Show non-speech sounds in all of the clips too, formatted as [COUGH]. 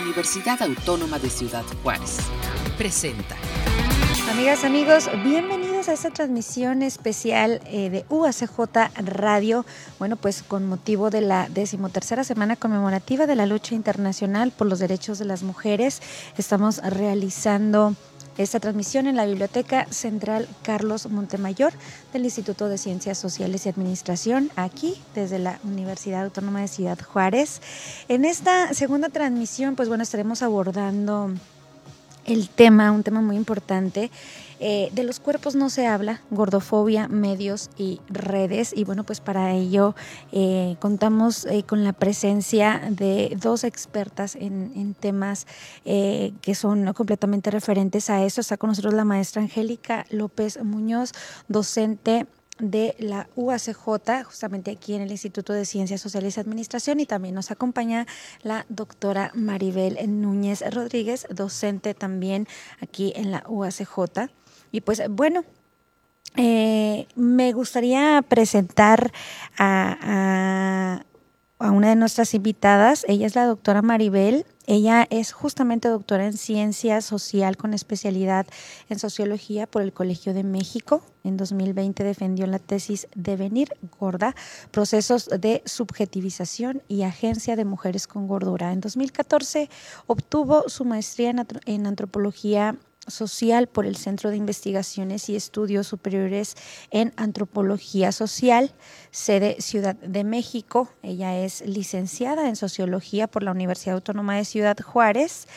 Universidad Autónoma de Ciudad Juárez. Presenta. Amigas, amigos, bienvenidos a esta transmisión especial eh, de UACJ Radio. Bueno, pues con motivo de la decimotercera semana conmemorativa de la lucha internacional por los derechos de las mujeres, estamos realizando esta transmisión en la Biblioteca Central Carlos Montemayor del Instituto de Ciencias Sociales y Administración, aquí desde la Universidad Autónoma de Ciudad Juárez. En esta segunda transmisión, pues bueno, estaremos abordando el tema, un tema muy importante. Eh, de los cuerpos no se habla, gordofobia, medios y redes. Y bueno, pues para ello eh, contamos eh, con la presencia de dos expertas en, en temas que son completamente referentes a eso. Está con nosotros la maestra Angélica López Muñoz, docente de la UACJ, justamente aquí en el Instituto de Ciencias Sociales y Administración, y también nos acompaña la doctora Maribel Núñez Rodríguez, docente también aquí en la UACJ. Y pues bueno, eh, me gustaría presentar a, a una de nuestras invitadas, ella es la doctora Maribel. Ella es justamente doctora en ciencia social con especialidad en sociología por el Colegio de México. En 2020 defendió la tesis Devenir Gorda, procesos de subjetivización y agencia de mujeres con gordura. En 2014 obtuvo su maestría en antropología social por el Centro de Investigaciones y Estudios Superiores en Antropología Social, sede Ciudad de México. Ella es licenciada en Sociología por la Universidad Autónoma de Ciudad Juárez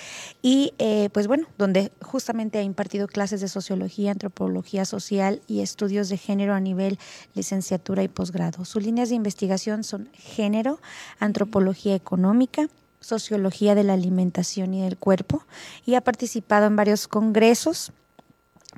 y eh, pues bueno, donde justamente ha impartido clases de Sociología, Antropología Social y Estudios de Género a nivel licenciatura y posgrado. Sus líneas de investigación son género, antropología económica, Sociología de la Alimentación y del Cuerpo y ha participado en varios congresos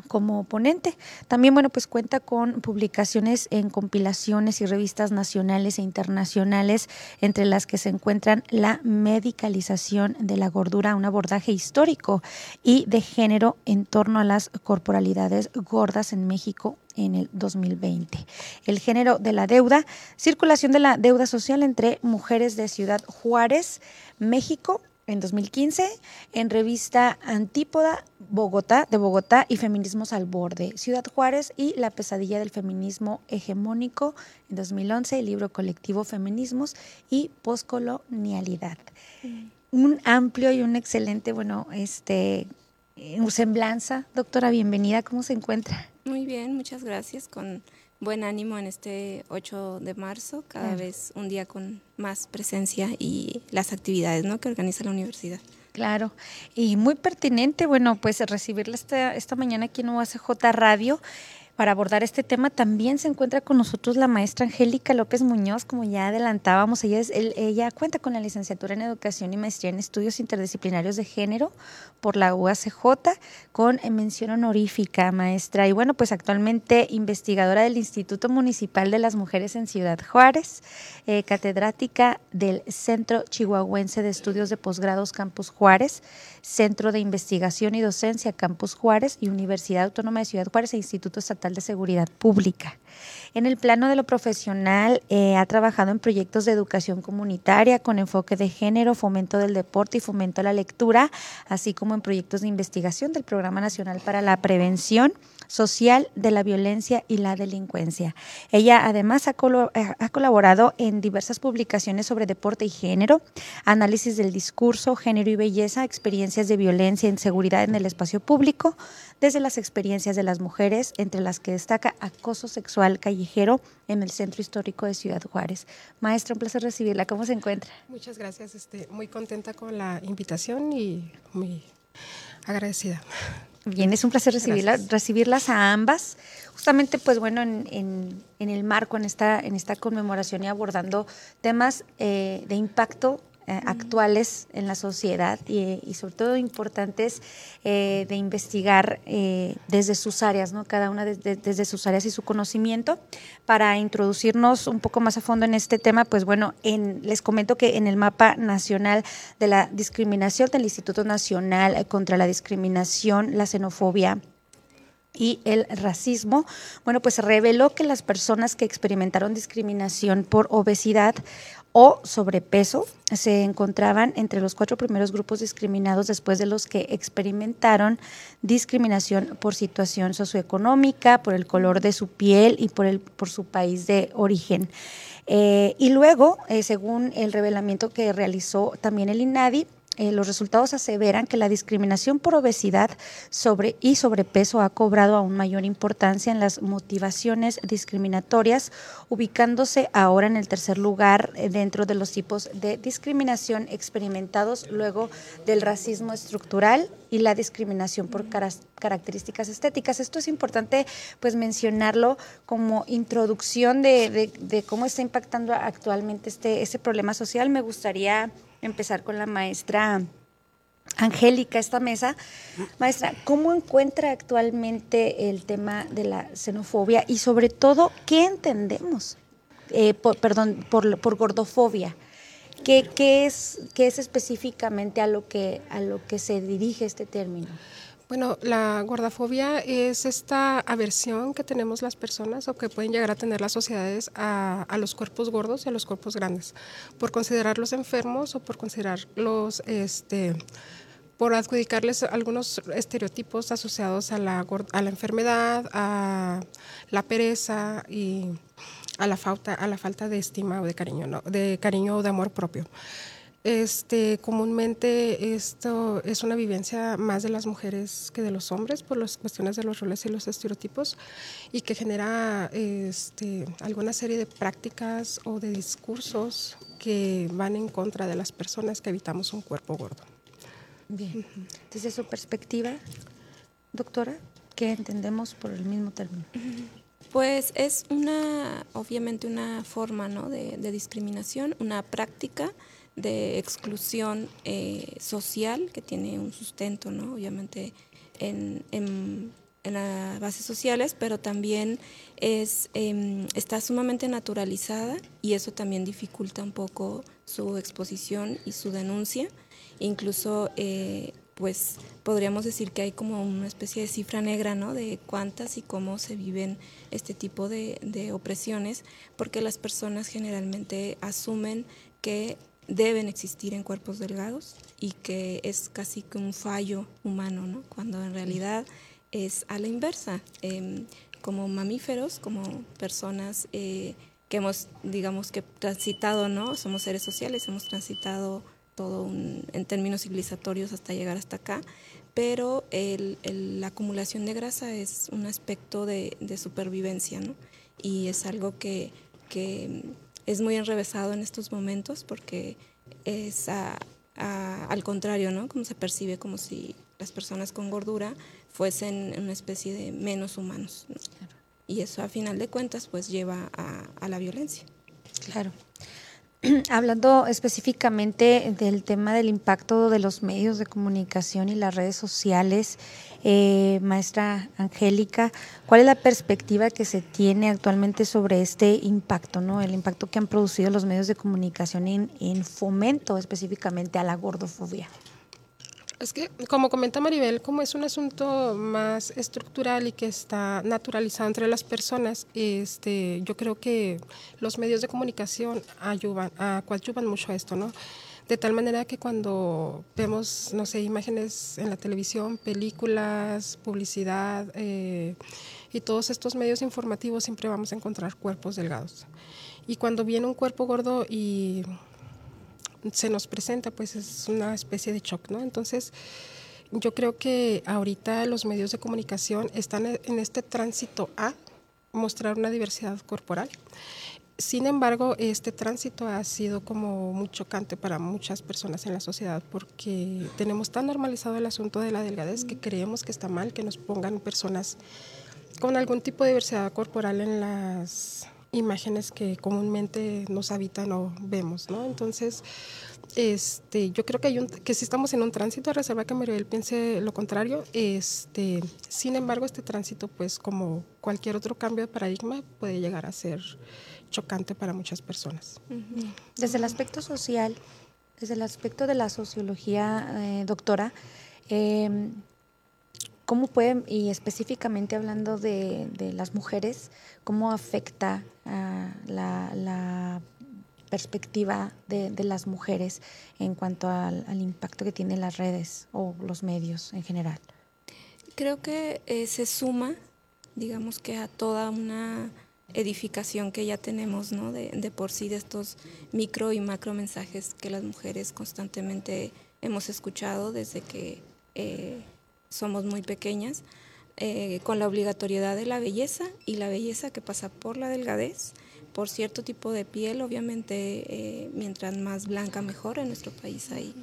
como ponente. También, bueno, pues cuenta con publicaciones en compilaciones y revistas nacionales e internacionales, entre las que se encuentran la medicalización de la gordura, un abordaje histórico y de género en torno a las corporalidades gordas en México en el 2020. El género de la deuda, circulación de la deuda social entre mujeres de Ciudad Juárez, México en 2015 en revista Antípoda Bogotá de Bogotá y Feminismos al Borde, Ciudad Juárez y La pesadilla del feminismo hegemónico en 2011, el libro colectivo Feminismos y poscolonialidad. Mm. Un amplio y un excelente, bueno, este semblanza. Doctora, bienvenida, ¿cómo se encuentra? Muy bien, muchas gracias con buen ánimo en este 8 de marzo, cada vez un día con más presencia y las actividades ¿no? que organiza la universidad. Claro, y muy pertinente, bueno, pues recibirla esta, esta mañana aquí en UACJ Radio para abordar este tema también se encuentra con nosotros la maestra Angélica López Muñoz, como ya adelantábamos, ella, es, ella cuenta con la licenciatura en Educación y Maestría en Estudios Interdisciplinarios de Género por la UACJ, con mención honorífica, maestra. Y bueno, pues actualmente investigadora del Instituto Municipal de las Mujeres en Ciudad Juárez, eh, catedrática del Centro Chihuahuense de Estudios de Posgrados Campus Juárez, Centro de Investigación y Docencia Campus Juárez y Universidad Autónoma de Ciudad Juárez e Instituto Estatal de Seguridad Pública. En el plano de lo profesional, eh, ha trabajado en proyectos de educación comunitaria con enfoque de género, fomento del deporte y fomento a la lectura, así como en proyectos de investigación del Programa Nacional para la Prevención Social de la Violencia y la Delincuencia. Ella además ha, eh, ha colaborado en diversas publicaciones sobre deporte y género, análisis del discurso, género y belleza, experiencias de violencia e inseguridad en el espacio público, desde las experiencias de las mujeres, entre las que destaca acoso sexual callejero en el Centro Histórico de Ciudad Juárez. Maestra, un placer recibirla. ¿Cómo se encuentra? Muchas gracias. Este, muy contenta con la invitación y muy agradecida. Bien, es un placer recibirla, recibirlas a ambas. Justamente, pues bueno, en, en, el marco, en esta, en esta conmemoración y abordando temas eh, de impacto eh, actuales en la sociedad y, sobre todo importantes eh, de investigar eh, desde sus áreas, ¿no? cada una desde sus áreas y su conocimiento. Para introducirnos un poco más a fondo en este tema, pues bueno, en, les comento que en el mapa nacional de la discriminación del Instituto Nacional contra la Discriminación, la Xenofobia, y el racismo, bueno, pues reveló que las personas que experimentaron discriminación por obesidad o sobrepeso se encontraban entre los cuatro primeros grupos discriminados después de los que experimentaron discriminación por situación socioeconómica, por el color de su piel y por, el, por su país de origen. Eh, y luego, eh, según el revelamiento que realizó también el INADI, eh, los resultados aseveran que la discriminación por obesidad sobre y sobrepeso ha cobrado aún mayor importancia en las motivaciones discriminatorias, ubicándose ahora en el tercer lugar eh, dentro de los tipos de discriminación experimentados luego del racismo estructural y la discriminación por características estéticas. Esto es importante pues mencionarlo como introducción de, de, cómo está impactando actualmente este, este problema social. Me gustaría empezar con la maestra Angélica esta mesa. Maestra, ¿cómo encuentra actualmente el tema de la xenofobia y sobre todo qué entendemos, eh, perdón, por, por gordofobia? ¿Qué, ¿Qué, es, ¿Qué es específicamente a lo, que, a lo que se dirige este término? Bueno, la gordafobia es esta aversión que tenemos las personas o que pueden llegar a tener las sociedades a, los cuerpos gordos y a los cuerpos grandes, por considerarlos enfermos o por considerarlos, este, por adjudicarles algunos estereotipos asociados a la, a la enfermedad, a la pereza y a la falta, a la falta de estima o de cariño, de cariño o de amor propio. Este, comúnmente esto es una vivencia más de las mujeres que de los hombres por las cuestiones de los roles y los estereotipos y que genera este, alguna serie de prácticas o de discursos que van en contra de las personas que habitamos un cuerpo gordo. Bien, desde su perspectiva, doctora, ¿qué entendemos por el mismo término? Pues es una, obviamente una forma ¿no? de, de discriminación, una práctica de exclusión eh, social que tiene un sustento, ¿no? Obviamente en, en, las bases sociales, pero también es, em, está sumamente naturalizada y eso también dificulta un poco su exposición y su denuncia. Incluso, eh, pues podríamos decir que hay como una especie de cifra negra, ¿no? De cuántas y cómo se viven este tipo de, de opresiones, porque las personas generalmente asumen que deben existir en cuerpos delgados y que es casi que un fallo humano, ¿no? cuando en realidad es a la inversa. Em, como mamíferos, como personas eh, que hemos, digamos que transitado, ¿no? Somos seres sociales, hemos transitado todo en términos civilizatorios hasta llegar hasta acá, pero la acumulación de grasa es un aspecto de, supervivencia, ¿no? Y es algo que, que es muy enrevesado en estos momentos porque es al contrario, ¿no? Como se percibe como si las personas con gordura fuesen una especie de menos humanos. Y eso a final de cuentas pues lleva a, a la violencia. Claro. [CLEARS THROAT] Hablando específicamente del tema del impacto de los medios de comunicación y las redes sociales, eh, maestra Angélica, ¿cuál es la perspectiva que se tiene actualmente sobre este impacto, no? el impacto que han producido los medios de comunicación en fomento específicamente a la gordofobia? Es que, como comenta Maribel, como es un asunto más estructural y que está naturalizado entre las personas, este, yo creo que los medios de comunicación ayudan, coadyuvan mucho a esto, ¿no? De tal manera que cuando vemos, no sé, imágenes en la televisión, películas, publicidad eh, y todos estos medios informativos, siempre vamos a encontrar cuerpos delgados. Y cuando viene un cuerpo gordo y se nos presenta, pues es una especie de shock, ¿no? Entonces, yo creo que ahorita los medios de comunicación están en este tránsito a mostrar una diversidad corporal. Sin embargo, este tránsito ha sido como muy chocante para muchas personas en la sociedad porque tenemos tan normalizado el asunto de la delgadez que creemos que está mal que nos pongan personas con algún tipo de diversidad corporal en las imágenes que comúnmente nos habitan o vemos, ¿no? Entonces, este, yo creo que hay un, que si estamos en un tránsito, a reserva que Mariel piense lo contrario, este, sin embargo, este tránsito, pues como cualquier otro cambio de paradigma, puede llegar a ser chocante para muchas personas. Desde el aspecto social, desde el aspecto de la sociología, eh, doctora, eh, ¿Cómo puede, y específicamente hablando de, las mujeres, cómo afecta la, perspectiva de, las mujeres en cuanto al, impacto que tienen las redes o los medios en general? Creo que eh, se suma, digamos que a toda una edificación que ya tenemos, ¿no? De, de, por sí, de estos micro y macro mensajes que las mujeres constantemente hemos escuchado desde que eh, somos muy pequeñas, eh, con la obligatoriedad de la belleza y la belleza que pasa por la delgadez, por cierto tipo de piel, obviamente eh, mientras más blanca mejor, en nuestro país hay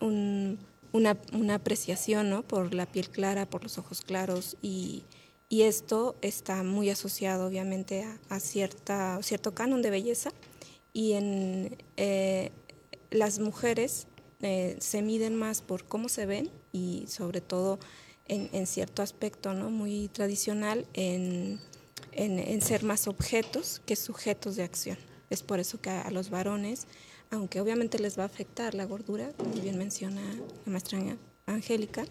una, una, apreciación ¿no? por la piel clara, por los ojos claros y y esto está muy asociado obviamente a, cierta, cierto canon de belleza y en eh, las mujeres se miden más por cómo se ven y sobre todo en, cierto aspecto ¿no? muy tradicional en, en, ser más objetos que sujetos de acción. Es por eso que a, los varones, aunque obviamente les va a afectar la gordura, como bien menciona la maestra Angélica,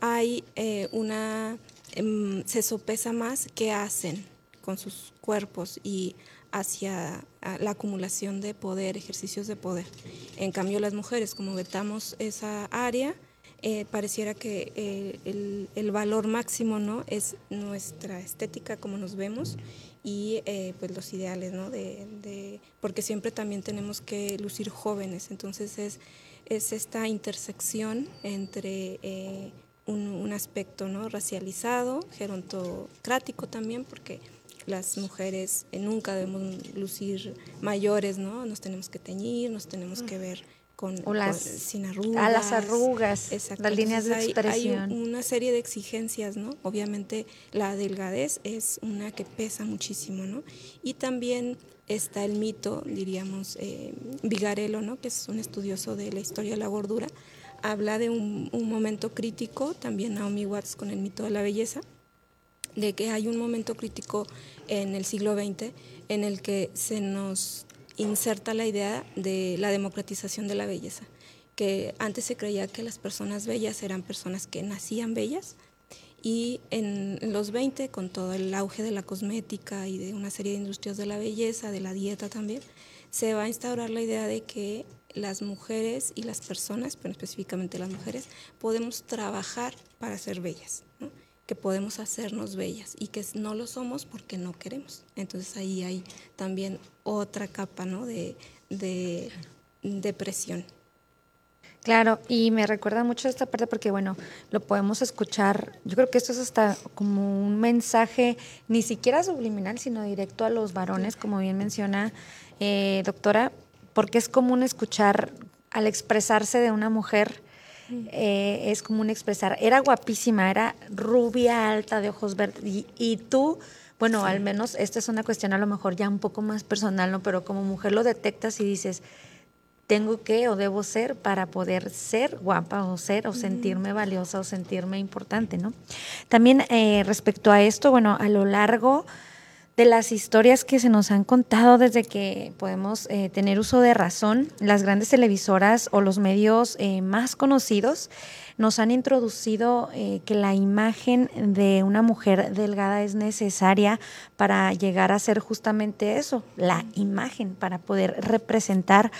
hay eh, una Em, se sopesa más qué hacen con sus cuerpos y hacia la acumulación de poder, ejercicios de poder. En cambio, las mujeres, como vetamos esa área, eh, pareciera que eh, el, valor máximo no es nuestra estética como nos vemos y eh, pues los ideales no de, porque siempre también tenemos que lucir jóvenes entonces es es esta intersección entre un, aspecto ¿no? racializado, gerontocrático también, porque las mujeres eh, nunca debemos lucir mayores, ¿no? Nos tenemos que teñir, nos tenemos que ver con, sin arrugas. A las arrugas, las líneas de expresión. Hay, una serie de exigencias, ¿no? Obviamente la delgadez es una que pesa muchísimo, ¿no? Y también está el mito, diríamos, eh, Vigarello, ¿no? Que es un estudioso de la historia de la gordura, habla de un, momento crítico, también Naomi Watts con el mito de la belleza, de que hay un momento crítico en el siglo XX en el que se nos inserta la idea de la democratización de la belleza, que antes se creía que las personas bellas eran personas que nacían bellas y en, los 20, con todo el auge de la cosmética y de una serie de industrias de la belleza, de la dieta también, se va a instaurar la idea de que las mujeres y las personas, pero específicamente las mujeres, podemos trabajar para ser bellas, que podemos hacernos bellas y que no lo somos porque no queremos. Entonces ahí hay también otra capa ¿no? de, de, presión. Claro, y me recuerda mucho esta parte porque, bueno, lo podemos escuchar, yo creo que esto es hasta como un mensaje ni siquiera subliminal, sino directo a los varones, como bien menciona eh, doctora, porque es común escuchar al expresarse de una mujer, eh, es común expresar, era guapísima, era rubia, alta, de ojos verdes, y, tú, bueno, al menos esta es una cuestión a lo mejor ya un poco más personal, ¿no? Pero como mujer lo detectas y dices, tengo que o debo ser para poder ser guapa o ser o sentirme valiosa o sentirme importante, ¿no? También eh, respecto a esto, bueno, a lo largo de las historias que se nos han contado desde que podemos eh, tener uso de razón, las grandes televisoras o los medios eh, más conocidos nos han introducido eh, que la imagen de una mujer delgada es necesaria para llegar a ser justamente eso, la imagen, para poder representar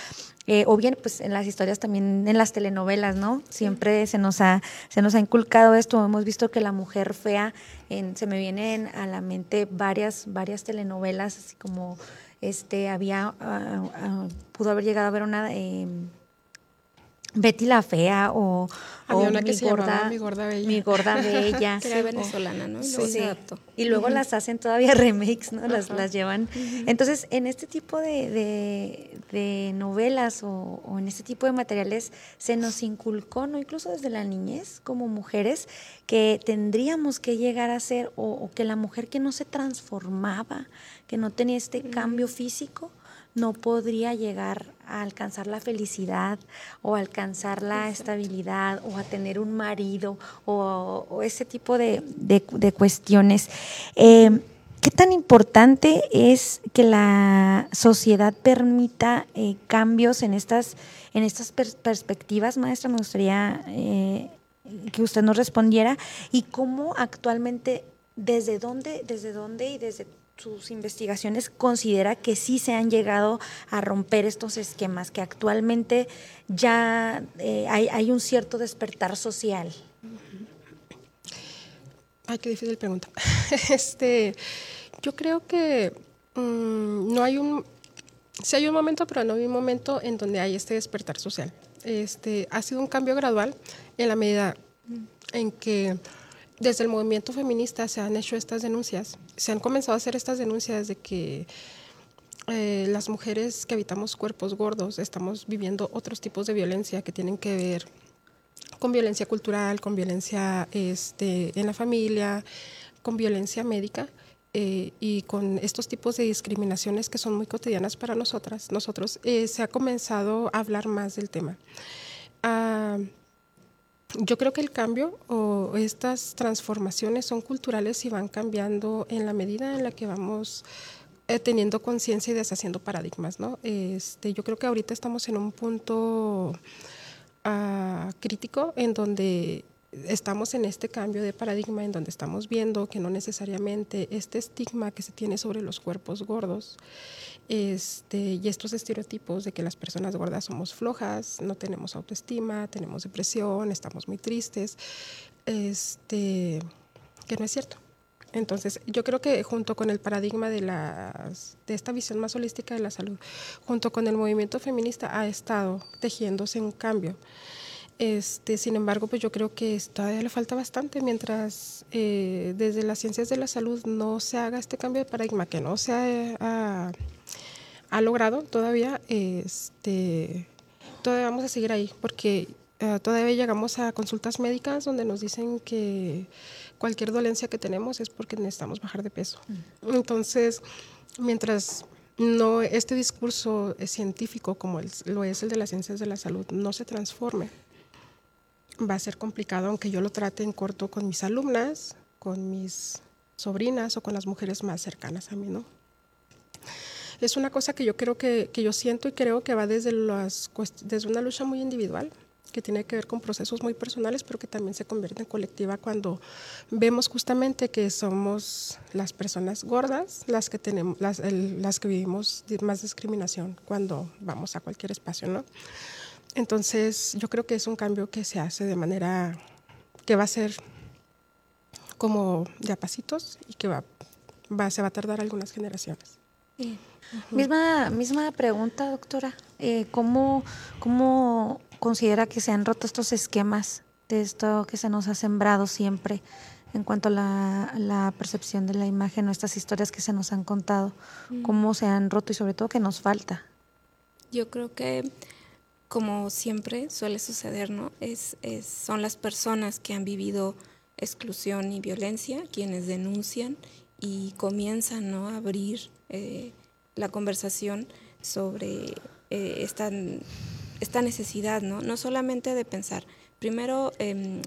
eh, o bien pues en las historias también en las telenovelas, ¿no? Siempre se nos ha se nos ha inculcado esto, hemos visto que la mujer fea en, se me vienen a la mente varias varias telenovelas así como este había ah, ah, pudo haber llegado a ver una eh, Betty la fea o, una que mi, se gorda, mi gorda bella. Mi gorda [LAUGHS] bella. que era venezolana, ¿no? sí. Y luego las hacen todavía [LAUGHS] remakes, ¿no? Las, las llevan. Entonces, en este tipo de, de, novelas o, o, en este tipo de materiales se nos inculcó, ¿no? Incluso desde la niñez, como mujeres, que tendríamos que llegar a ser, o, o que la mujer que no se transformaba, que no tenía este cambio físico, no podría llegar a alcanzar la felicidad o alcanzar la estabilidad o a tener un marido o, ese tipo de, cuestiones. Em, ¿Qué tan importante es que la sociedad permita eh, cambios en estas, en estas perspectivas, maestra? Me gustaría eh, que usted nos respondiera y cómo actualmente, desde dónde, desde dónde y desde sus investigaciones considera que sí se han llegado a romper estos esquemas, que actualmente ya eh, hay, un cierto despertar social. Ay, qué difícil pregunta. [LAUGHS] Este, yo creo que mm, no hay un, sí hay un momento, pero no hay un momento en donde hay este despertar social. Este, ha sido un cambio gradual en la medida en que desde el movimiento feminista se han hecho estas denuncias, se han comenzado a hacer estas denuncias de que eh, las mujeres que habitamos cuerpos gordos estamos viviendo otros tipos de violencia que tienen que ver con violencia cultural, con violencia este, en la familia, con violencia médica. Eh, y con estos tipos de discriminaciones que son muy cotidianas para nosotras, nosotros, eh, se ha comenzado a hablar más del tema. Ah, yo creo que el cambio o estas transformaciones son culturales y van cambiando en la medida en la que vamos eh, teniendo conciencia y deshaciendo paradigmas, ¿no? Este, yo creo que ahorita estamos en un punto ah, crítico en donde estamos en este cambio de paradigma en donde estamos viendo que no necesariamente este estigma que se tiene sobre los cuerpos gordos este, y estos estereotipos de que las personas gordas somos flojas, no tenemos autoestima, tenemos depresión, estamos muy tristes, este, que no es cierto. Entonces, yo creo que junto con el paradigma de, las, de esta visión más holística de la salud, junto con el movimiento feminista, ha estado tejiéndose un cambio. Este, sin embargo, pues yo creo que todavía le falta bastante mientras eh, desde las ciencias de la salud no se haga este cambio de paradigma, que no se ha, ha logrado todavía, este, todavía vamos a seguir ahí, porque eh, todavía llegamos a consultas médicas donde nos dicen que cualquier dolencia que tenemos es porque necesitamos bajar de peso. Mm. Entonces, mientras no este discurso científico como lo es el de las ciencias de la salud no se transforme, va a ser complicado, aunque yo lo trate en corto con mis alumnas, con mis sobrinas o con las mujeres más cercanas a mí, ¿no? es una cosa que yo creo que, que yo siento y creo que va desde, las, desde una lucha muy individual que tiene que ver con procesos muy personales, pero que también se convierte en colectiva cuando vemos justamente que somos las personas gordas las que tenemos, las, las que vivimos más discriminación cuando vamos a cualquier espacio, ¿no? Entonces, yo creo que es un cambio que se hace de manera que va a ser como de a pasitos y que va, va, se va a tardar algunas generaciones. Misma, misma pregunta, doctora. Eh, ¿cómo, ¿Cómo considera que se han roto estos esquemas de esto que se nos ha sembrado siempre en cuanto a la, percepción de la imagen o estas historias que se nos han contado? Mm. ¿Cómo se han roto y sobre todo qué nos falta? Yo creo que como siempre suele suceder, ¿no? Es, son las personas que han vivido exclusión y violencia quienes denuncian y comienzan ¿no? a abrir eh, la conversación sobre eh, esta, esta, necesidad, ¿no? no solamente de pensar, primero em,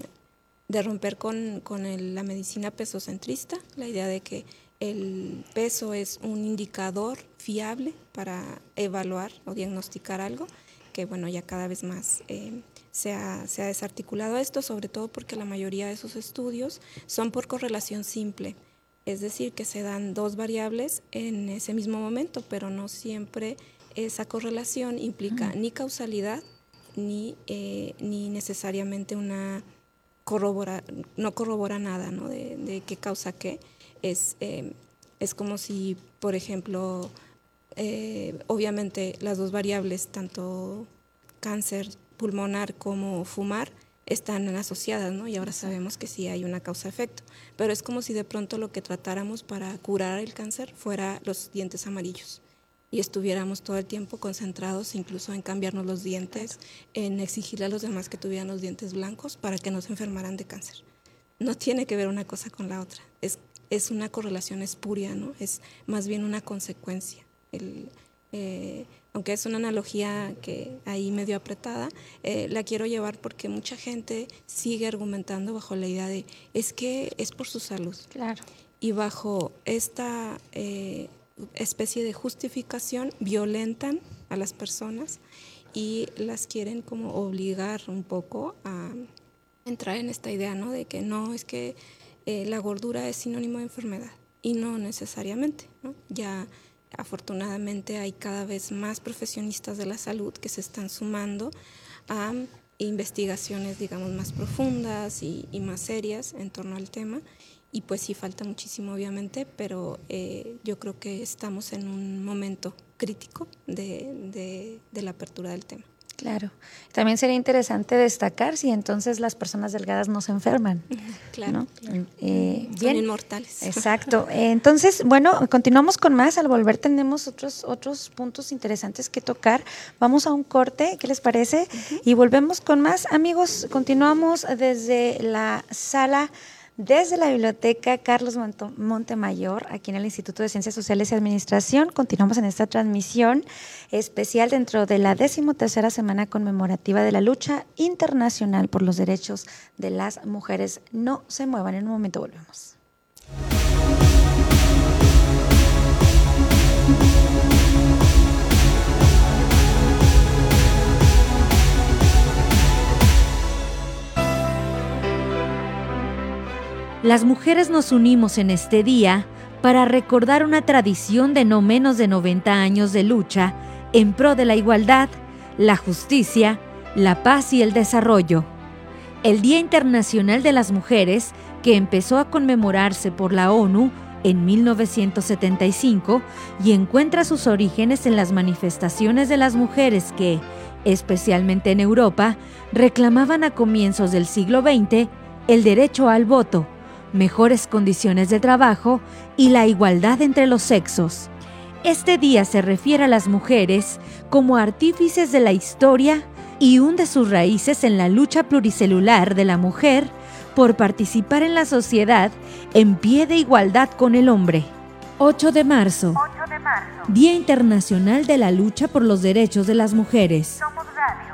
de romper con, con la medicina pesocentrista, la idea de que el peso es un indicador fiable para evaluar o diagnosticar algo, que bueno, ya cada vez más em, se, ha, se, ha, desarticulado esto, sobre todo porque la mayoría de esos estudios son por correlación simple. Es decir, que se dan dos variables en ese mismo momento, pero no siempre esa correlación implica ni causalidad ni, eh, ni necesariamente una corrobora, no corrobora nada ¿no? de, qué causa qué. Es, eh, es como si, por ejemplo, eh, obviamente las dos variables, tanto cáncer pulmonar como fumar, están asociadas, ¿no? Y ahora sabemos que sí hay una causa-efecto. Pero es como si de pronto lo que tratáramos para curar el cáncer fuera los dientes amarillos y estuviéramos todo el tiempo concentrados incluso en cambiarnos los dientes, en exigirle a los demás que tuvieran los dientes blancos para que no se enfermaran de cáncer. No tiene que ver una cosa con la otra, es, es una correlación espuria, ¿no? es más bien una consecuencia. El, eh, aunque es una analogía que ahí medio apretada, eh, la quiero llevar porque mucha gente sigue argumentando bajo la idea de es que es por su salud. Claro. Y bajo esta eh, especie de justificación violentan a las personas y las quieren como obligar un poco a entrar en esta idea, ¿no? De que no, es que la gordura es sinónimo de enfermedad y no necesariamente. Ya afortunadamente hay cada vez más profesionistas de la salud que se están sumando a investigaciones, digamos, más profundas y, más serias en torno al tema. Y pues sí, falta muchísimo, obviamente, pero eh, yo creo que estamos en un momento crítico de la apertura del tema. Claro. También sería interesante destacar si entonces las personas delgadas no se enferman. Claro. Eh, bien. inmortales. Exacto. Entonces, bueno, continuamos con más. Al volver tenemos otros, otros puntos interesantes que tocar. Vamos a un corte, ¿qué les parece? Y volvemos con más. Amigos, continuamos desde la sala desde la Biblioteca Carlos Montemayor, aquí en el Instituto de Ciencias Sociales y Administración, continuamos en esta transmisión especial dentro de la decimotercera semana conmemorativa de la lucha internacional por los derechos de las mujeres. No se muevan, en un momento volvemos. Las mujeres nos unimos en este día para recordar una tradición de no menos de 90 años de lucha en pro de la igualdad, la justicia, la paz y el desarrollo. El Día Internacional de las Mujeres, que empezó a conmemorarse por la ONU en 1975 y encuentra sus orígenes en las manifestaciones de las mujeres que, especialmente en Europa, reclamaban a comienzos del siglo XX el derecho al voto, mejores condiciones de trabajo y la igualdad entre los sexos. Este día se refiere a las mujeres como artífices de la historia y hunde sus raíces en la lucha pluricelular de la mujer por participar en la sociedad en pie de igualdad con el hombre. 8 de marzo. Día Internacional de la Lucha por los Derechos de las Mujeres.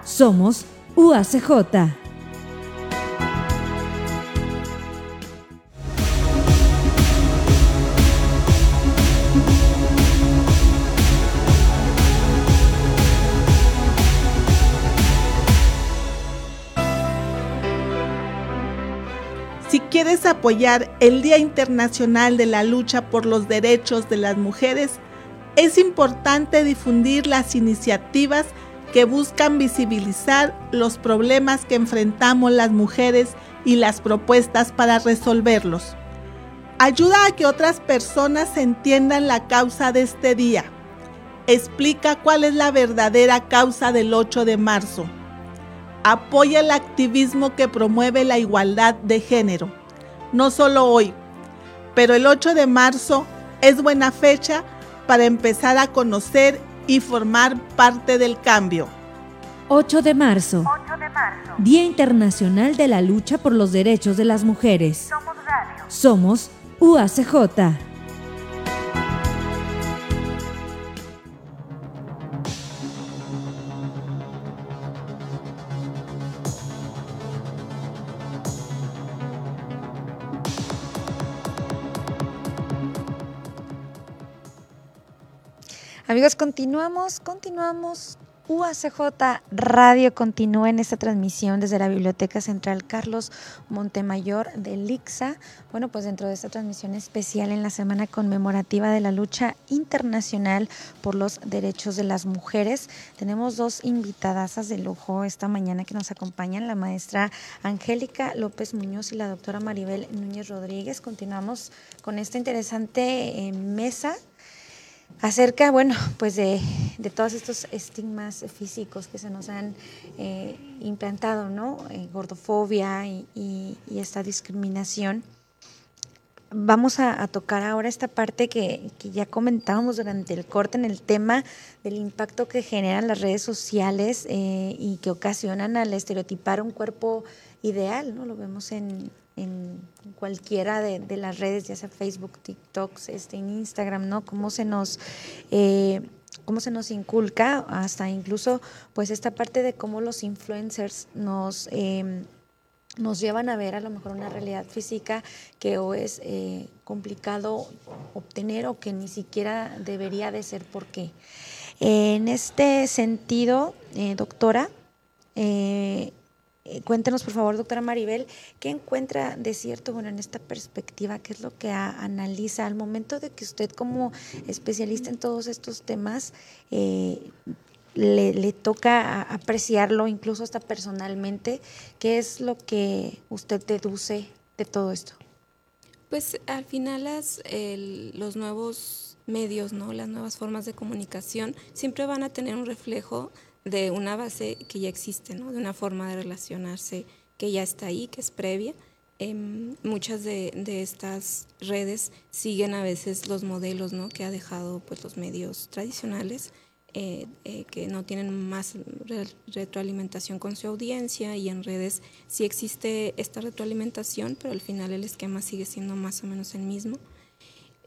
Somos UACJ. Quieres apoyar el Día Internacional de la Lucha por los Derechos de las Mujeres, es importante difundir las iniciativas que buscan visibilizar los problemas que enfrentamos las mujeres y las propuestas para resolverlos. Ayuda a que otras personas entiendan la causa de este día. Explica cuál es la verdadera causa del 8 de marzo. Apoya el activismo que promueve la igualdad de género no solo hoy, pero el 8 de marzo es buena fecha para empezar a conocer y formar parte del cambio. 8 de marzo. Día Internacional de la Lucha por los Derechos de las Mujeres. Somos UACJ. Amigos, continuamos, continuamos. UACJ Radio continúa en esta transmisión desde la Biblioteca Central Carlos Montemayor de Lixa. Bueno, pues dentro de esta transmisión especial en la semana conmemorativa de la lucha internacional por los derechos de las mujeres, tenemos dos invitadasas de lujo esta mañana que nos acompañan, la maestra Angélica López Muñoz y la doctora Maribel Núñez Rodríguez. Continuamos con esta interesante eh, mesa acerca, bueno, pues de, todos estos estigmas físicos que se nos han eh, implantado, ¿no? Eh, gordofobia y, esta discriminación. Vamos a, tocar ahora esta parte que, ya comentábamos durante el corte en el tema del impacto que generan las redes sociales eh, y que ocasionan al estereotipar un cuerpo ideal, ¿no? Lo vemos en, en cualquiera de, las redes, ya sea Facebook, TikTok, este, Instagram, ¿no? Cómo se nos eh, cómo se nos inculca, hasta incluso pues esta parte de cómo los influencers nos em, nos llevan a ver a lo mejor una realidad física que o es eh, complicado obtener o que ni siquiera debería de ser. ¿Por qué? en este sentido, eh, doctora, eh, cuéntenos, por favor, doctora Maribel, ¿qué encuentra de cierto, bueno, en esta perspectiva? ¿Qué es lo que analiza al momento de que usted como especialista en todos estos temas eh, le, toca apreciarlo, incluso hasta personalmente? ¿Qué es lo que usted deduce de todo esto? Pues al final los nuevos medios, ¿no? las nuevas formas de comunicación siempre van a tener un reflejo de una base que ya existe, ¿no? de una forma de relacionarse que ya está ahí, que es previa. Em, muchas de, estas redes siguen a veces los modelos ¿no? que ha dejado pues, los medios tradicionales, eh, eh, que no tienen más retroalimentación con su audiencia y en redes sí existe esta retroalimentación, pero al final el esquema sigue siendo más o menos el mismo.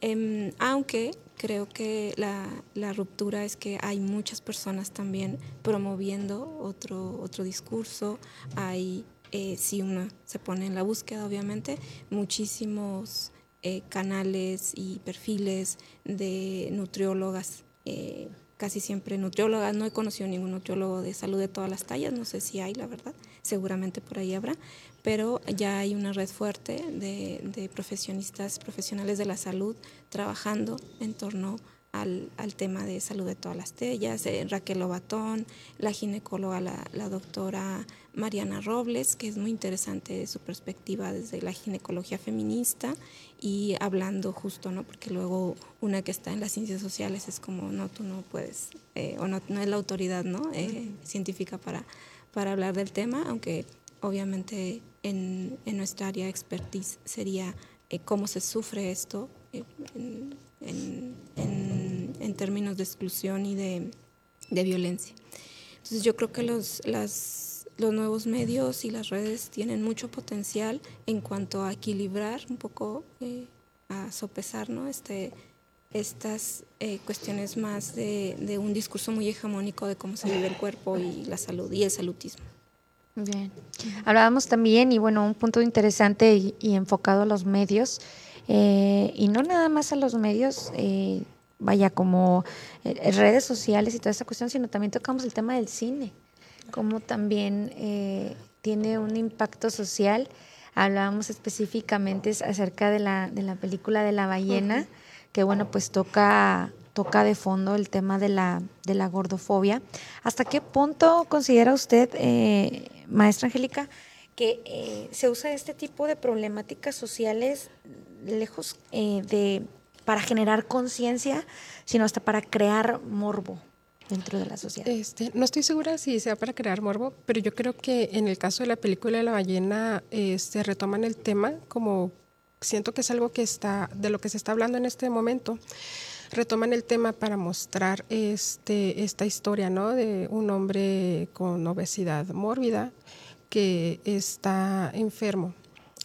Em, aunque creo que la, la, ruptura es que hay muchas personas también promoviendo otro, otro discurso, hay, eh, si uno se pone en la búsqueda obviamente, muchísimos eh, canales y perfiles de nutriólogas. Eh, casi siempre nutriólogas, no he conocido ningún nutriólogo de salud de todas las tallas, no sé si hay, la verdad, seguramente por ahí habrá, pero ya hay una red fuerte de, profesionistas, profesionales de la salud trabajando en torno al, tema de salud de todas las tallas, eh, Raquel Obatón, la ginecóloga, la, la, doctora Mariana Robles, que es muy interesante su perspectiva desde la ginecología feminista y hablando justo, ¿no? Porque luego una que está en las ciencias sociales es como, no, tú no puedes, eh, o no, no, es la autoridad, ¿no? Eh, científica para, para hablar del tema, aunque obviamente en, en nuestra área de expertise sería eh, cómo se sufre esto en, en, en, términos de exclusión y de, de, violencia. Entonces yo creo que los, las, los nuevos medios y las redes tienen mucho potencial en cuanto a equilibrar un poco, eh, a sopesar ¿no? este, estas eh, cuestiones más de, de un discurso muy hegemónico de cómo se vive el cuerpo y la salud y el salutismo. Bien. Hablábamos también, y bueno, un punto interesante y, enfocado a los medios, eh, y no nada más a los medios, eh, vaya, como eh, redes sociales y toda esa cuestión, sino también tocamos el tema del cine, como también tiene un impacto social. Hablábamos específicamente acerca de la, de la película de la ballena, que bueno, pues toca toca de fondo el tema de la, de la gordofobia. ¿Hasta qué punto considera usted, eh, maestra Angélica, que eh, se usa este tipo de problemáticas sociales lejos eh, de para generar conciencia, sino hasta para crear morbo? dentro de la sociedad. Este, no estoy segura si sea para crear morbo, pero yo creo que en el caso de la película de la ballena se este, retoman el tema como siento que es algo que está de lo que se está hablando en este momento retoman el tema para mostrar este, esta historia ¿no? de un hombre con obesidad mórbida que está enfermo.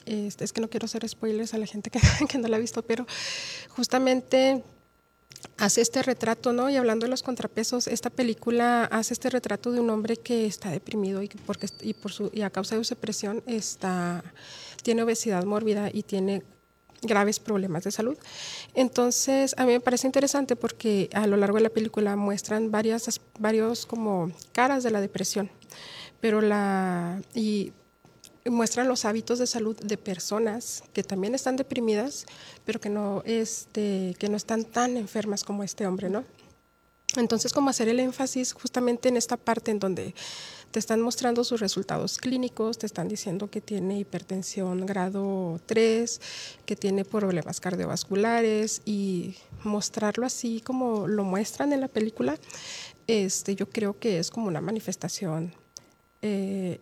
Este, es que no quiero hacer spoilers a la gente que, [LAUGHS] que no la ha visto, pero justamente hace este retrato, ¿no? Y hablando de los contrapesos, esta película hace este retrato de un hombre que está deprimido y, porque, y, por su, y a causa de su depresión está, tiene obesidad mórbida y tiene graves problemas de salud. Entonces, a mí me parece interesante porque a lo largo de la película muestran varias, varios como caras de la depresión, pero la, y muestran los hábitos de salud de personas que también están deprimidas, pero que no, este, que no están tan enfermas como este hombre, ¿no? Entonces, como hacer el énfasis justamente en esta parte en donde te están mostrando sus resultados clínicos, te están diciendo que tiene hipertensión grado 3, que tiene problemas cardiovasculares y mostrarlo así como lo muestran en la película, este, yo creo que es como una manifestación eh,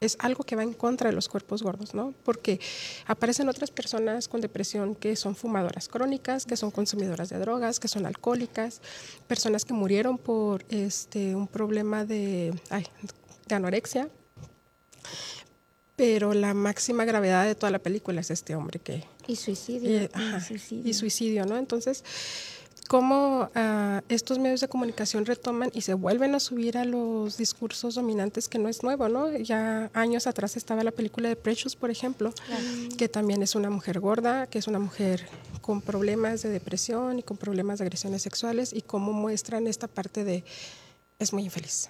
es algo que va en contra de los cuerpos gordos, ¿no? Porque aparecen otras personas con depresión que son fumadoras crónicas, que son consumidoras de drogas, que son alcohólicas, personas que murieron por este, un problema de, de anorexia. Pero la máxima gravedad de toda la película es este hombre que... Y suicidio. y, suicidio. y suicidio, ¿no? Entonces, cómo ah, estos medios de comunicación retoman y se vuelven a subir a los discursos dominantes, que no es nuevo, ¿no? Ya años atrás estaba la película de Precious, por ejemplo, que también es una mujer gorda, que es una mujer con problemas de depresión y con problemas de agresiones sexuales, y cómo muestran esta parte de es muy infeliz,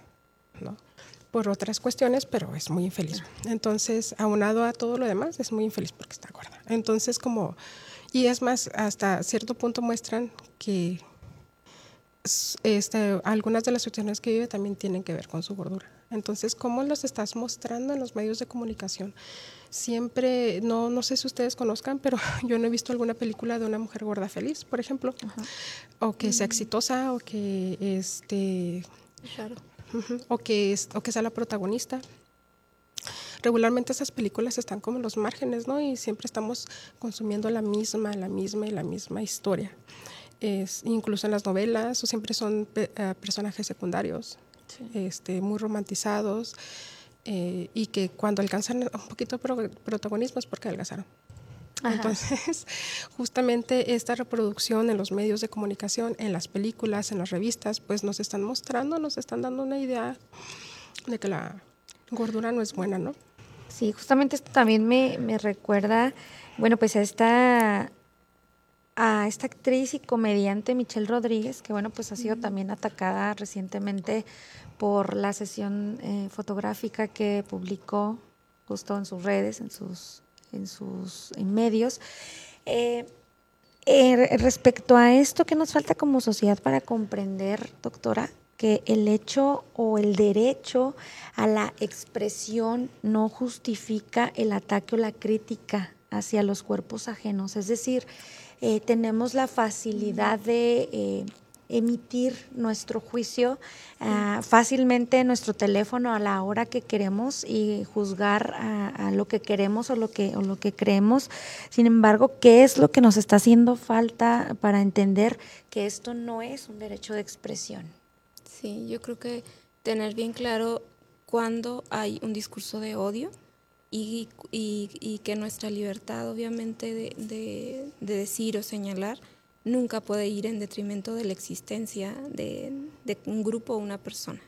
¿no? por otras cuestiones, pero es muy infeliz. Entonces, aunado a todo lo demás, es muy infeliz porque está gorda. Entonces, como, y es más, hasta cierto punto muestran que este, algunas de las situaciones que vive también tienen que ver con su gordura. Entonces, ¿cómo los estás mostrando en los medios de comunicación? Siempre, no, no sé si ustedes conozcan, pero [LAUGHS] yo no he visto alguna película de una mujer gorda feliz, por ejemplo, o que sea mm. exitosa, o que este, o que es, o que sea la protagonista. Regularmente esas películas están como en los márgenes, ¿no? Y siempre estamos consumiendo la misma, la misma y la misma historia. Es, incluso en las novelas, o siempre son eh, personajes secundarios este, muy romantizados eh, y que cuando alcanzan un poquito de protagonismo es porque adelgazaron. Entonces, [LAUGHS] justamente esta reproducción en los medios de comunicación, en las películas, en las revistas, pues nos están mostrando, nos están dando una idea de que la gordura no es buena, ¿no? Sí, justamente esto también me, me recuerda, bueno, pues a esta a esta actriz y comediante Michelle Rodríguez, que bueno, pues ha sido también atacada recientemente por la sesión eh, fotográfica que publicó justo en sus redes, en sus, en sus medios. Eh, eh, respecto a esto, ¿qué nos falta como sociedad para comprender, doctora, que el hecho o el derecho a la expresión no justifica el ataque o la crítica hacia los cuerpos ajenos? Es decir, eh, tenemos la facilidad de eh, emitir nuestro juicio ah, fácilmente en nuestro teléfono a la hora que queremos y juzgar a, lo que queremos o lo que, o lo que creemos. Sin embargo, ¿qué es lo que nos está haciendo falta para entender que esto no es un derecho de expresión? Sí, yo creo que tener bien claro cuándo hay un discurso de odio y, y, que nuestra libertad, obviamente, de, de, decir o señalar nunca puede ir en detrimento de la existencia de, de un grupo o una persona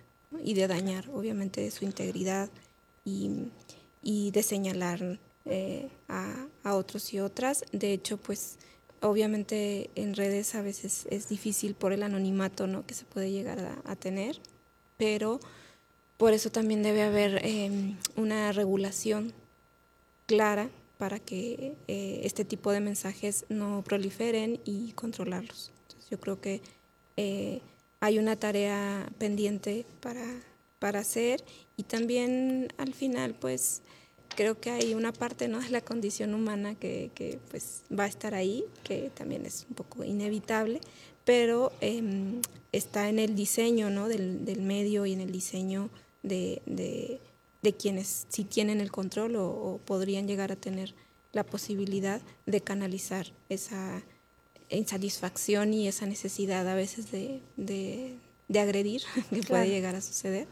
y de dañar, obviamente, su integridad y, y de señalar eh, a, a, otros y otras. De hecho, pues, obviamente en redes a veces es difícil por el anonimato ¿no? que se puede llegar a, tener, pero por eso también debe haber em, una regulación clara para que eh, este tipo de mensajes no proliferen y controlarlos. yo creo que eh, hay una tarea pendiente para, para hacer y también al final pues creo que hay una parte ¿no? de la condición humana que, que pues va a estar ahí, que también es un poco inevitable, pero em, está en el diseño ¿no? del, del medio y en el diseño de, de, quienes sí tienen el control o, podrían llegar a tener la posibilidad de canalizar esa insatisfacción y esa necesidad a veces de, de, agredir [LAUGHS] que puede llegar a suceder,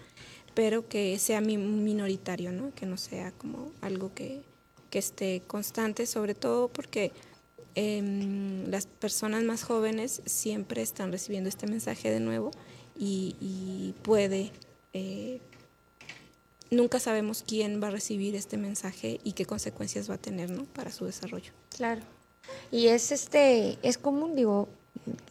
pero que sea minoritario, ¿no? que no sea como algo que, que esté constante, sobre todo porque em, las personas más jóvenes siempre están recibiendo este mensaje de nuevo y, puede eh, nunca sabemos quién va a recibir este mensaje y qué consecuencias va a tener ¿no? para su desarrollo. Claro. Y es este, es común, digo,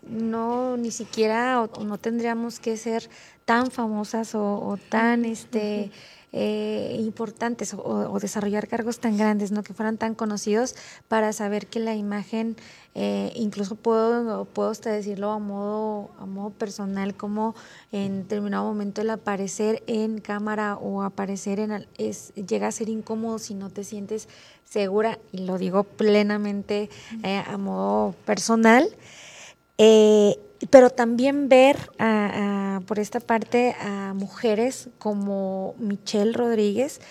no ni siquiera o, no tendríamos que ser tan famosas o, tan este eh, importantes o, desarrollar cargos tan grandes, no que fueran tan conocidos para saber que la imagen, eh, incluso puedo, puedo hasta decirlo a modo, a modo personal, como en determinado momento el aparecer en cámara o aparecer en es llega a ser incómodo si no te sientes segura, y lo digo plenamente eh, a modo personal. Eh, pero también ver por esta parte a mujeres como Michelle Rodríguez,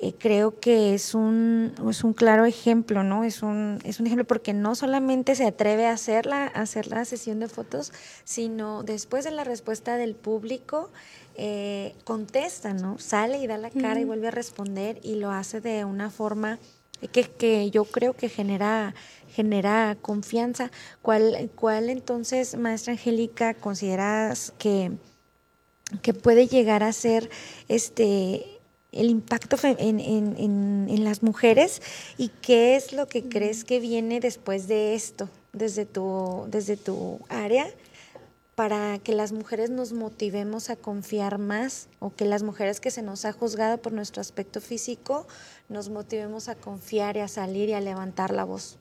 eh, creo que es un, es un claro ejemplo, ¿no? Es un, es un ejemplo porque no solamente se atreve a hacer, la, hacer la sesión de fotos, sino después de la respuesta del público, eh, contesta, ¿no? Sale y da la cara y vuelve a responder y lo hace de una forma que, que yo creo que genera genera confianza. ¿Cuál, cuál entonces, maestra Angélica, consideras que, que puede llegar a ser este el impacto en, en, en, las mujeres y qué es lo que crees que viene después de esto, desde tu, desde tu área? Para que las mujeres nos motivemos a confiar más o que las mujeres que se nos ha juzgado por nuestro aspecto físico nos motivemos a confiar y a salir y a levantar la voz?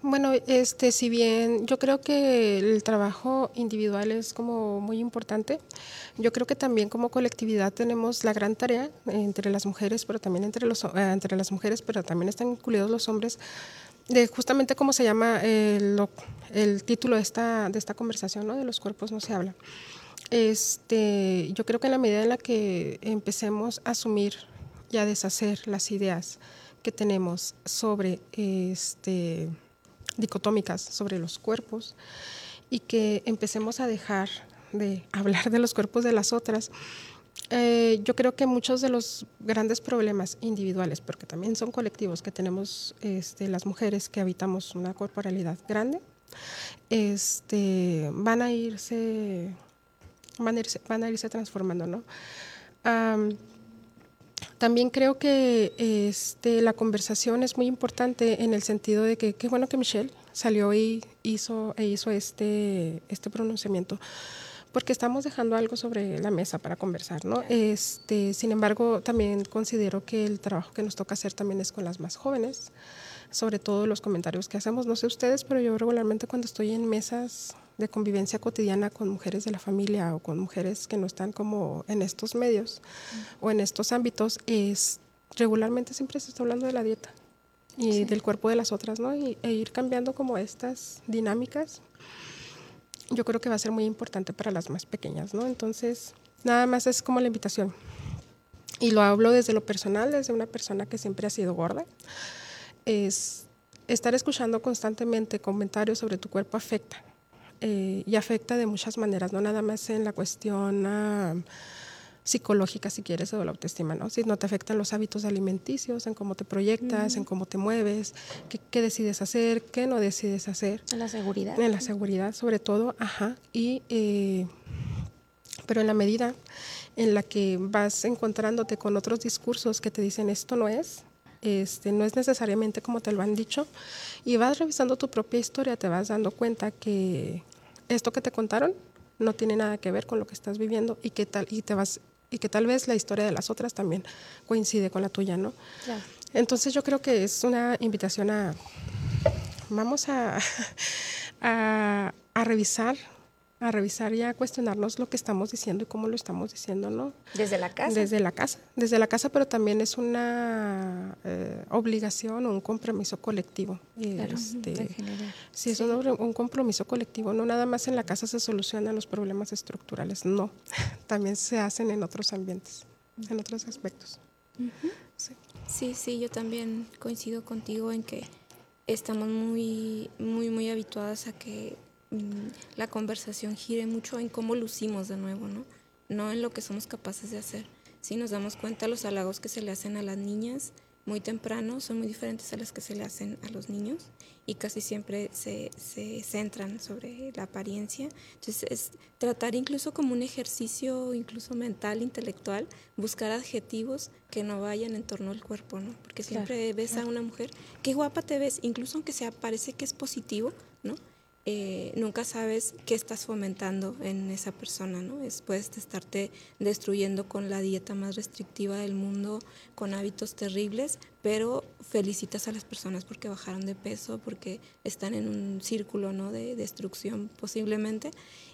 Bueno, este, si bien yo creo que el trabajo individual es como muy importante, yo creo que también como colectividad tenemos la gran tarea entre las mujeres, pero también entre los eh, entre las mujeres, pero también están incluidos los hombres de justamente cómo se llama el, el título de esta, de esta conversación, ¿no? De los cuerpos no se habla. Este, yo creo que en la medida en la que empecemos a asumir y a deshacer las ideas que tenemos sobre este dicotómicas sobre los cuerpos y que empecemos a dejar de hablar de los cuerpos de las otras, eh, yo creo que muchos de los grandes problemas individuales, porque también son colectivos que tenemos este, las mujeres que habitamos una corporalidad grande, este, van a irse, van a irse, van a irse transformando, ¿no? también creo que este, la conversación es muy importante en el sentido de que qué bueno que Michelle salió y hizo, e hizo este, este pronunciamiento porque estamos dejando algo sobre la mesa para conversar, ¿no? Este, sin embargo, también considero que el trabajo que nos toca hacer también es con las más jóvenes, sobre todo los comentarios que hacemos. No sé ustedes, pero yo regularmente cuando estoy en mesas de convivencia cotidiana con mujeres de la familia o con mujeres que no están como en estos medios o en estos ámbitos, es regularmente siempre se está hablando de la dieta y del cuerpo de las otras, ¿no? Y, e ir cambiando como estas dinámicas yo creo que va a ser muy importante para las más pequeñas, ¿no? Entonces, nada más es como la invitación. Y lo hablo desde lo personal, desde una persona que siempre ha sido gorda. Es estar escuchando constantemente comentarios sobre tu cuerpo afecta. Eh, y afecta de muchas maneras, no nada más en la cuestión... Ah, psicológica, si quieres, o la autoestima, ¿no? Si no te afectan los hábitos alimenticios, en cómo te proyectas, en cómo te mueves, qué, decides hacer, qué no decides hacer. En la seguridad. En la seguridad, sobre todo, ajá. Y, eh, pero en la medida en la que vas encontrándote con otros discursos que te dicen esto no es, este, no es necesariamente como te lo han dicho, y vas revisando tu propia historia, te vas dando cuenta que esto que te contaron no tiene nada que ver con lo que estás viviendo y que tal y te vas y que tal vez la historia de las otras también coincide con la tuya, ¿no? Entonces yo creo que es una invitación a, vamos a, [LAUGHS] a, a revisar a revisar y a cuestionarnos lo que estamos diciendo y cómo lo estamos diciendo, ¿no? Desde la casa. Desde la casa, desde la casa, pero también es una eh, obligación o un compromiso colectivo. Claro, este, sí, es un, compromiso colectivo, no nada más en la casa se solucionan los problemas estructurales, no, [LAUGHS] también se hacen en otros ambientes, en otros aspectos. sí. sí, sí, yo también coincido contigo en que estamos muy, muy, muy habituadas a que la conversación gire mucho en cómo lucimos de nuevo, ¿no? No en lo que somos capaces de hacer. Si nos damos cuenta, los halagos que se le hacen a las niñas muy temprano son muy diferentes a los que se le hacen a los niños y casi siempre se, se centran sobre la apariencia. Entonces, es tratar incluso como un ejercicio, incluso mental, intelectual, buscar adjetivos que no vayan en torno al cuerpo, ¿no? Porque siempre ves a una mujer, qué guapa te ves, incluso aunque sea parece que es positivo, ¿no? Eh, nunca sabes qué estás fomentando en esa persona, ¿no? Es, puedes estarte destruyendo con la dieta más restrictiva del mundo, con hábitos terribles, pero felicitas a las personas porque bajaron de peso, porque están en un círculo, ¿no? De destrucción posiblemente,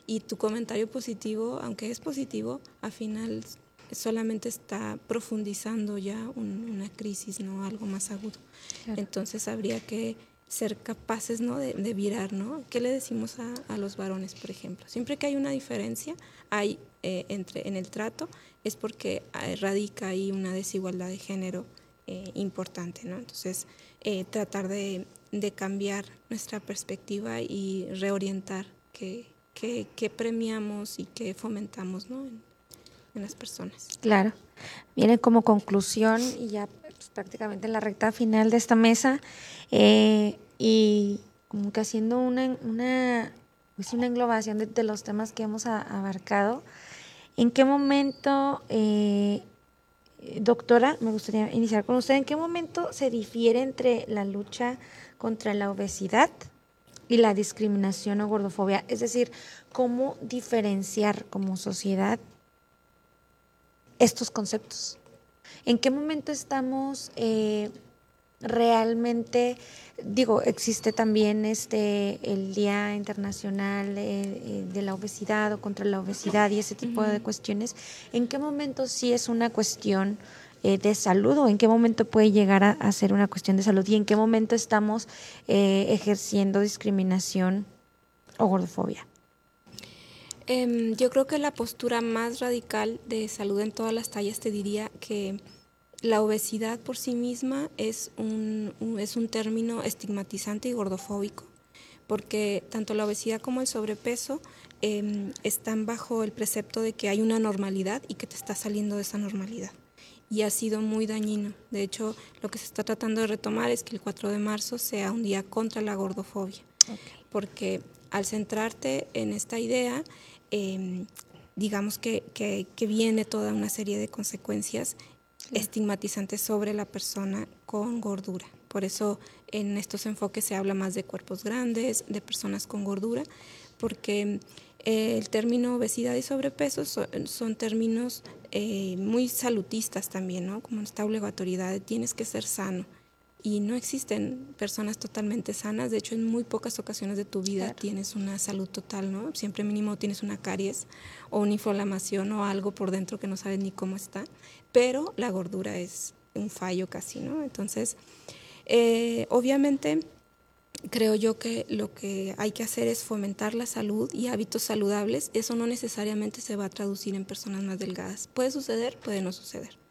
y tu comentario positivo, aunque es positivo, al final solamente está profundizando ya una crisis, ¿no? Algo más agudo. Entonces habría que ser capaces ¿no? de, virar, ¿no? ¿Qué le decimos a, los varones, por ejemplo? Siempre que hay una diferencia hay eh, entre, en el trato es porque eh, radica ahí una desigualdad de género eh, importante, ¿no? Entonces, tratar de, cambiar nuestra perspectiva y reorientar qué, premiamos y qué fomentamos, ¿no? En, las personas. Claro. Viene como conclusión y ya pues, prácticamente en la recta final de esta mesa, y como que haciendo una, una, pues una englobación de, los temas que hemos abarcado. ¿En qué momento, eh, doctora, me gustaría iniciar con usted, en qué momento se difiere entre la lucha contra la obesidad y la discriminación o gordofobia. Es decir, cómo diferenciar como sociedad estos conceptos. ¿En qué momento estamos eh, realmente, digo, existe también este el Día Internacional de, de, la Obesidad o contra la obesidad y ese tipo de cuestiones? ¿En qué momento sí es una cuestión eh, de salud o en qué momento puede llegar a, ser una cuestión de salud y en qué momento estamos eh, ejerciendo discriminación o gordofobia? Em, yo creo que la postura más radical de salud en todas las tallas te diría que la obesidad por sí misma es un, es un término estigmatizante y gordofóbico, porque tanto la obesidad como el sobrepeso em, están bajo el precepto de que hay una normalidad y que te está saliendo de esa normalidad y ha sido muy dañino. De hecho, lo que se está tratando de retomar es que el 4 de marzo sea un día contra la gordofobia, porque al centrarte en esta idea, em, digamos que, que, viene toda una serie de consecuencias estigmatizantes sobre la persona con gordura. Por eso en estos enfoques se habla más de cuerpos grandes, de personas con gordura, porque el término obesidad y sobrepeso son, términos eh, muy salutistas también, ¿no? Como esta obligatoriedad de tienes que ser sano. Y no existen personas totalmente sanas, de hecho en muy pocas ocasiones de tu vida tienes una salud total, ¿no? Siempre mínimo tienes una caries o una inflamación o algo por dentro que no sabes ni cómo está, pero la gordura es un fallo casi, ¿no? Entonces, eh, obviamente creo yo que lo que hay que hacer es fomentar la salud y hábitos saludables. Eso no necesariamente se va a traducir en personas más delgadas. Puede suceder, puede no suceder.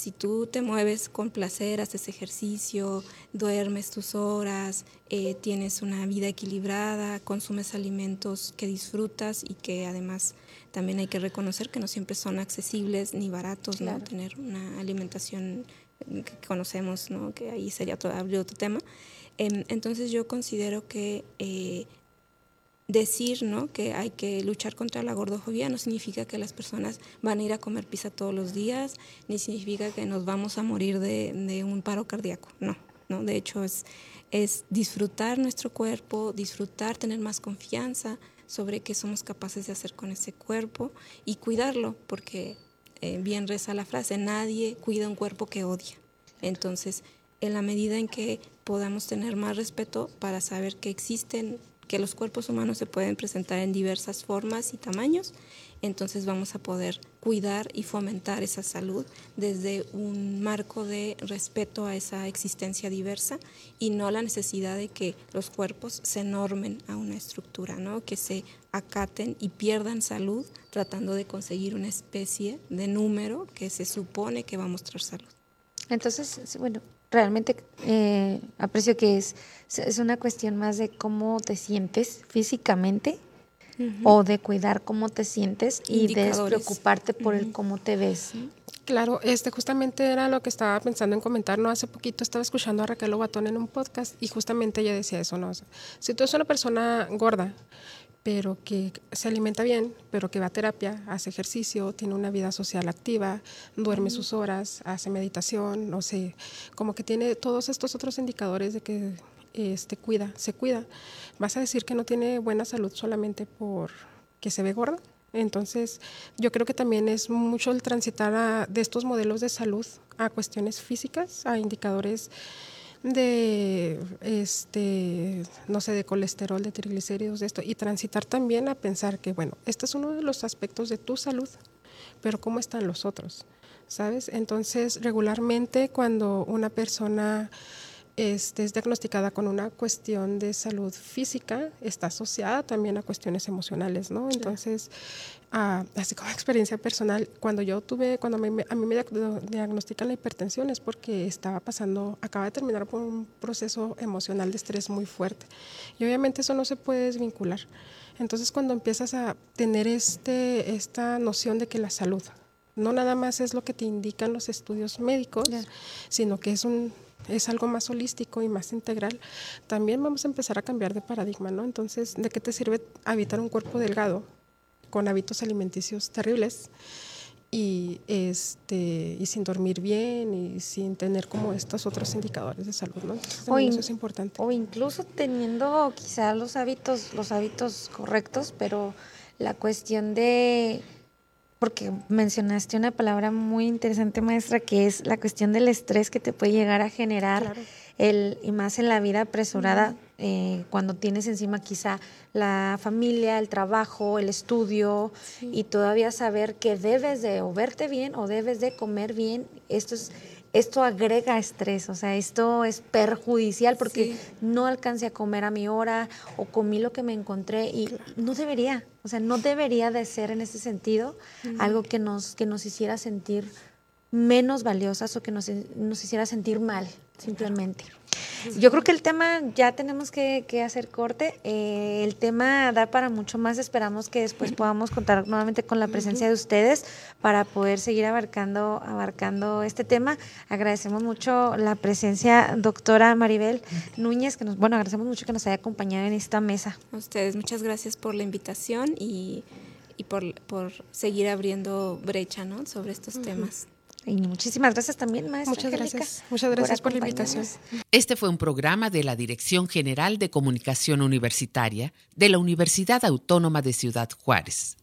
Si tú te mueves con placer, haces ejercicio, duermes tus horas, eh, tienes una vida equilibrada, consumes alimentos que disfrutas y que además también hay que reconocer que no siempre son accesibles ni baratos, ¿no? Tener una alimentación que conocemos, ¿no? Que ahí sería otro, otro tema. Em, entonces yo considero que eh, decir ¿no? que hay que luchar contra la gordofobia no significa que las personas van a ir a comer pizza todos los días, ni significa que nos vamos a morir de, un paro cardíaco, no, no, de hecho es, es disfrutar nuestro cuerpo, disfrutar, tener más confianza sobre qué somos capaces de hacer con ese cuerpo y cuidarlo, porque eh, bien reza la frase, nadie cuida un cuerpo que odia. Entonces, en la medida en que podamos tener más respeto para saber que existen, que los cuerpos humanos se pueden presentar en diversas formas y tamaños, entonces vamos a poder cuidar y fomentar esa salud desde un marco de respeto a esa existencia diversa y no la necesidad de que los cuerpos se normen a una estructura, ¿no? que se acaten y pierdan salud tratando de conseguir una especie de número que se supone que va a mostrar salud. Entonces, bueno, realmente eh, aprecio que es, es una cuestión más de cómo te sientes físicamente o de cuidar cómo te sientes y de preocuparte por el cómo te ves. Claro, este justamente era lo que estaba pensando en comentar, ¿no? Hace poquito estaba escuchando a Raquel Obatón en un podcast y justamente ella decía eso, ¿no? si tú eres una persona gorda, pero que se alimenta bien, pero que va a terapia, hace ejercicio, tiene una vida social activa, duerme sus horas, hace meditación, no sé, como que tiene todos estos otros indicadores de que este, cuida, se cuida. ¿Vas a decir que no tiene buena salud solamente por que se ve gorda? Entonces, yo creo que también es mucho el transitar de estos modelos de salud a cuestiones físicas, a indicadores de, este, no sé, de colesterol, de triglicéridos, de esto, y transitar también a pensar que, bueno, este es uno de los aspectos de tu salud, pero ¿cómo están los otros? ¿Sabes? Entonces, regularmente cuando una persona este, es diagnosticada con una cuestión de salud física, está asociada también a cuestiones emocionales, ¿no? Entonces, ah, así como [LAUGHS] experiencia personal, cuando yo tuve, cuando a mí me diagnostican la hipertensión es porque estaba pasando, acaba de terminar por un proceso emocional de estrés muy fuerte. Y obviamente eso no se puede desvincular. Entonces, cuando empiezas a tener este, esta noción de que la salud no nada más es lo que te indican los estudios médicos, sino que es un es algo más holístico y más integral, también vamos a empezar a cambiar de paradigma, ¿no? Entonces, ¿de qué te sirve habitar un cuerpo delgado con hábitos alimenticios terribles y, este, y sin dormir bien y sin tener como estos otros indicadores de salud, ¿no? eso es importante. O incluso teniendo quizá los hábitos, los hábitos correctos, pero la cuestión de porque mencionaste una palabra muy interesante, maestra, que es la cuestión del estrés que te puede llegar a generar el, y más en la vida apresurada, eh, cuando tienes encima quizá la familia, el trabajo, el estudio, y todavía saber que debes de o verte bien o debes de comer bien, esto es esto agrega estrés, o sea, esto es perjudicial porque no alcancé a comer a mi hora o comí lo que me encontré y no debería, o sea, no debería de ser en ese sentido algo que nos, que nos hiciera sentir menos valiosas o que nos, nos hiciera sentir mal, simplemente. Yo creo que el tema ya tenemos que, hacer corte. Eh, el tema da para mucho más. Esperamos que después podamos contar nuevamente con la presencia de ustedes para poder seguir abarcando, abarcando este tema. Agradecemos mucho la presencia, doctora Maribel Núñez, que nos, bueno, agradecemos mucho que nos haya acompañado en esta mesa. A ustedes, muchas gracias por la invitación y, por, por, seguir abriendo brecha ¿no? sobre estos temas. Y muchísimas gracias también, maestra. Muchas gracias. Muchas gracias por, la invitación. Este fue un programa de la Dirección General de Comunicación Universitaria de la Universidad Autónoma de Ciudad Juárez.